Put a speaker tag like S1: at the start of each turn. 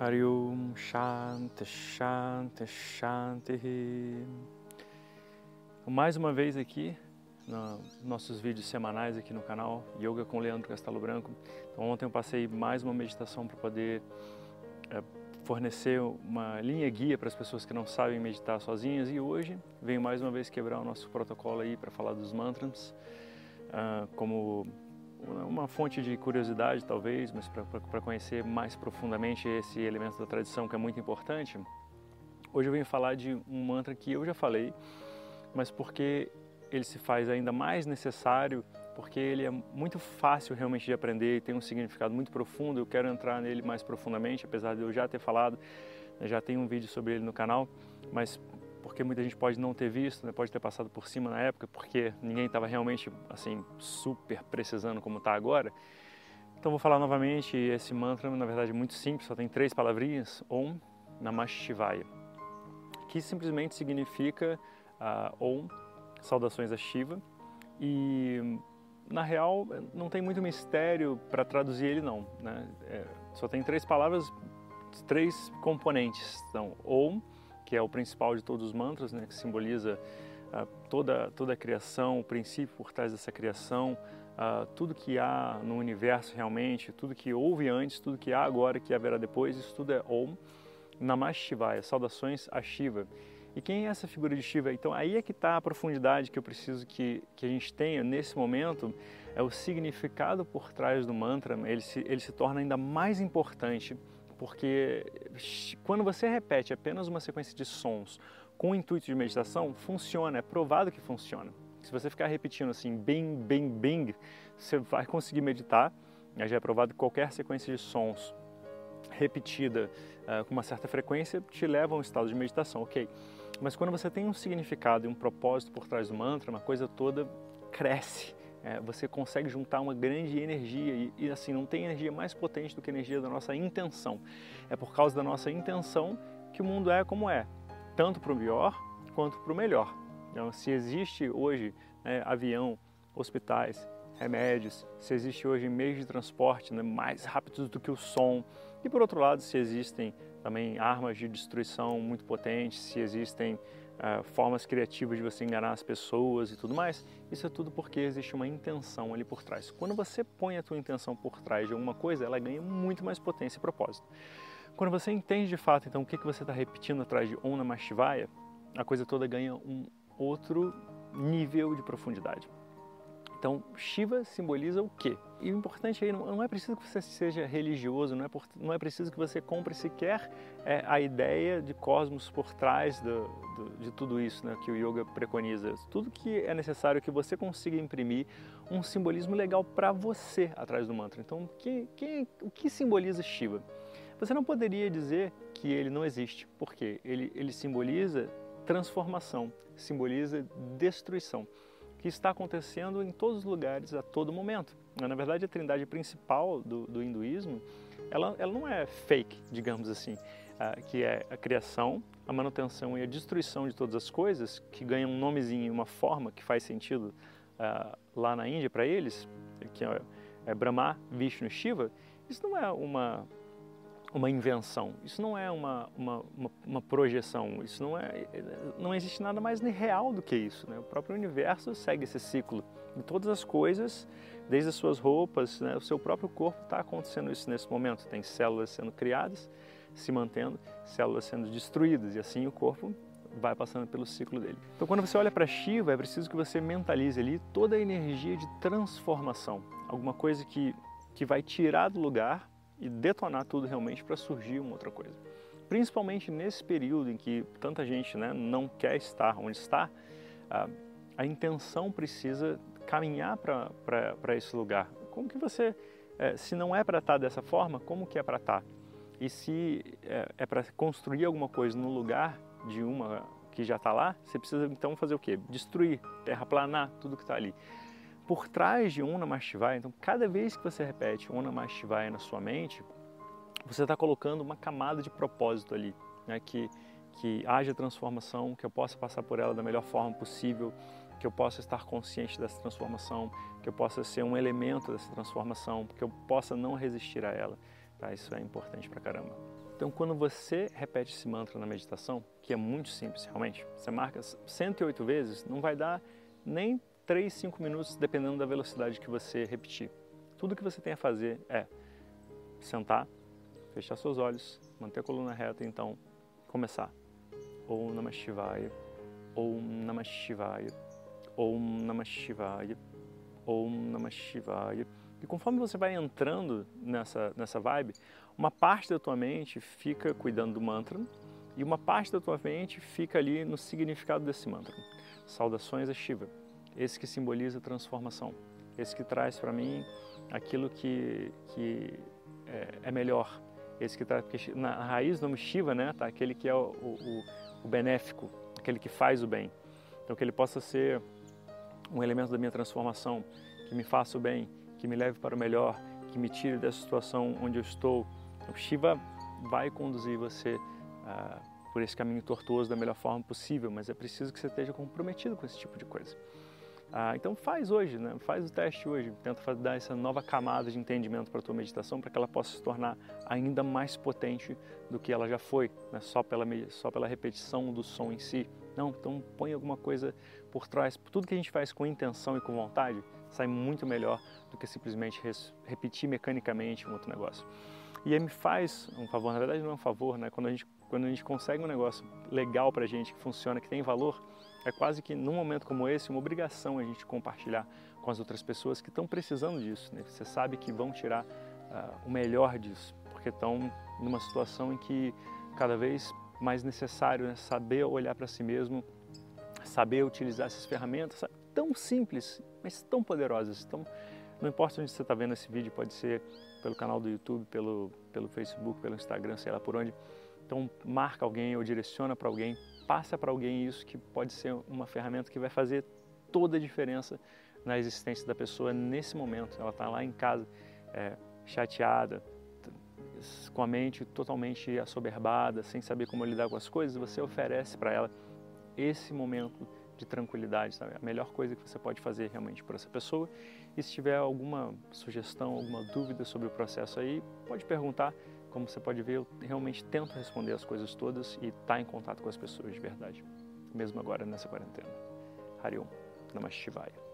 S1: Hari Om Shanti Shanti Shanti. Mais uma vez aqui, nos nossos vídeos semanais aqui no canal Yoga com Leandro Castelo Branco. Então, ontem eu passei mais uma meditação para poder é, fornecer uma linha guia para as pessoas que não sabem meditar sozinhas e hoje venho mais uma vez quebrar o nosso protocolo aí para falar dos mantras uh, como uma fonte de curiosidade talvez, mas para conhecer mais profundamente esse elemento da tradição que é muito importante. Hoje eu venho falar de um mantra que eu já falei, mas porque ele se faz ainda mais necessário, porque ele é muito fácil realmente de aprender e tem um significado muito profundo. Eu quero entrar nele mais profundamente, apesar de eu já ter falado, já tem um vídeo sobre ele no canal, mas porque muita gente pode não ter visto, né? pode ter passado por cima na época, porque ninguém estava realmente assim super precisando como está agora. Então vou falar novamente esse mantra, na verdade muito simples, só tem três palavrinhas: Om Namah Shivaya, que simplesmente significa uh, Om, saudações a Shiva, e na real não tem muito mistério para traduzir ele não, né? É, só tem três palavras, três componentes. Então Om que é o principal de todos os mantras, né, que simboliza uh, toda, toda a criação, o princípio por trás dessa criação, uh, tudo que há no universo realmente, tudo que houve antes, tudo que há agora, que haverá depois, isso tudo é Om Namah Shivaya, saudações a Shiva. E quem é essa figura de Shiva? Então aí é que está a profundidade que eu preciso que, que a gente tenha nesse momento, é o significado por trás do mantra, ele se, ele se torna ainda mais importante porque quando você repete apenas uma sequência de sons com o intuito de meditação, funciona, é provado que funciona. Se você ficar repetindo assim, bing, bing, bing, você vai conseguir meditar. Já é provado que qualquer sequência de sons repetida uh, com uma certa frequência te leva a um estado de meditação, ok? Mas quando você tem um significado e um propósito por trás do mantra, uma coisa toda cresce é, você consegue juntar uma grande energia e, e, assim não tem energia mais potente do que a energia da nossa intenção. É por causa da nossa intenção que o mundo é como é, tanto para o pior quanto para o melhor. Então, se existe hoje né, avião, hospitais, remédios, se existe hoje meios de transporte né, mais rápidos do que o som, e por outro lado, se existem também armas de destruição muito potentes, se existem uh, formas criativas de você enganar as pessoas e tudo mais, isso é tudo porque existe uma intenção ali por trás. Quando você põe a tua intenção por trás de alguma coisa, ela ganha muito mais potência e propósito. Quando você entende de fato, então, o que, que você está repetindo atrás de Om Namah Shivaya, a coisa toda ganha um outro nível de profundidade. Então, Shiva simboliza o quê? E o importante aí, não, é preciso que você seja religioso, não é, por, não é preciso que você compre sequer é, a ideia de cosmos por trás do, do, de tudo isso né, que o yoga preconiza. Tudo que é necessário que você consiga imprimir um simbolismo legal para você atrás do mantra. Então, que, que, o que simboliza Shiva? Você não poderia dizer que ele não existe, porque ele, ele simboliza transformação, simboliza destruição que está acontecendo em todos os lugares a todo momento. Na verdade, a trindade principal do, do hinduísmo, ela, ela não é fake, digamos assim, uh, que é a criação, a manutenção e a destruição de todas as coisas, que ganham um nomezinho, uma forma que faz sentido uh, lá na Índia para eles, que é, é Brahma, Vishnu Shiva, isso não é uma uma invenção, isso não é uma, uma, uma, uma, projeção, isso não é, não existe nada mais real do que isso. Né? O próprio universo segue esse ciclo de todas as coisas, desde as suas roupas, né? o seu próprio corpo está acontecendo isso nesse momento. Tem células sendo criadas, se mantendo, células sendo destruídas e assim o corpo vai passando pelo ciclo dele. Então, quando você olha para Shiva, é preciso que você mentalize ali toda a energia de transformação, alguma coisa que que vai tirar do lugar e detonar tudo realmente para surgir uma outra coisa. Principalmente nesse período em que tanta gente né, não quer estar onde está, a, a intenção precisa caminhar para esse lugar. Como que você, é, se não é para estar dessa forma, como que é para estar? E se é, é para construir alguma coisa no lugar de uma que já está lá, você precisa então fazer o quê? Destruir, terraplanar tudo que está ali por trás de Om então cada vez que você repete Om na sua mente, você está colocando uma camada de propósito ali, né? que, que haja transformação, que eu possa passar por ela da melhor forma possível, que eu possa estar consciente dessa transformação, que eu possa ser um elemento dessa transformação, que eu possa não resistir a ela. Tá? Isso é importante pra caramba. Então, quando você repete esse mantra na meditação, que é muito simples realmente, você marca 108 vezes, não vai dar nem 3, 5 minutos, dependendo da velocidade que você repetir. Tudo que você tem a fazer é sentar, fechar seus olhos, manter a coluna reta então começar. Om Namah Shivaya, Om Namah Shivaya, Om Namah Shivaya, Om Namah Shivaya. E conforme você vai entrando nessa, nessa vibe, uma parte da tua mente fica cuidando do mantra e uma parte da tua mente fica ali no significado desse mantra. Saudações a Shiva, esse que simboliza transformação, esse que traz para mim aquilo que, que é, é, melhor, esse que traz, porque na raiz do nome Shiva, né, tá aquele que é o, o, o benéfico, aquele que faz o bem. Então que ele possa ser um elemento da minha transformação, que me faça o bem, que me leve para o melhor, que me tire dessa situação onde eu estou. O Shiva vai conduzir você uh, por esse caminho tortuoso da melhor forma possível, mas é preciso que você esteja comprometido com esse tipo de coisa. Uh, então faz hoje, né? faz o teste hoje, tenta dar essa nova camada de entendimento para a tua meditação, para que ela possa se tornar ainda mais potente do que ela já foi, né? só, pela, só pela repetição do som em si. Não, então põe alguma coisa por trás. Tudo que a gente faz com intenção e com vontade sai muito melhor do que simplesmente repetir mecanicamente um outro negócio. E aí me faz um favor, na verdade não é um favor, né? Quando a gente, quando a gente consegue um negócio legal pra gente, que funciona, que tem valor, é quase que num momento como esse, uma obrigação a gente compartilhar com as outras pessoas que estão precisando disso. Né? Você sabe que vão tirar uh, o melhor disso, porque estão numa situação em que cada vez mais necessário né? saber olhar para si mesmo, saber utilizar essas ferramentas tão simples, mas tão poderosas. Então, não importa onde você está vendo esse vídeo, pode ser pelo canal do YouTube, pelo, pelo Facebook, pelo Instagram, sei lá por onde. Então, marca alguém ou direciona para alguém, passa para alguém isso que pode ser uma ferramenta que vai fazer toda a diferença na existência da pessoa nesse momento. Ela está lá em casa, é, chateada, com a mente totalmente assoberbada, sem saber como lidar com as coisas, você oferece para ela esse momento de tranquilidade, sabe? A melhor coisa que você pode fazer realmente por essa pessoa. E se tiver alguma sugestão, alguma dúvida sobre o processo aí, pode perguntar. Como você pode ver, eu realmente tento responder as coisas todas e estar tá em contato com as pessoas de verdade, mesmo agora nessa quarentena. Hariom, Namah Shivaya.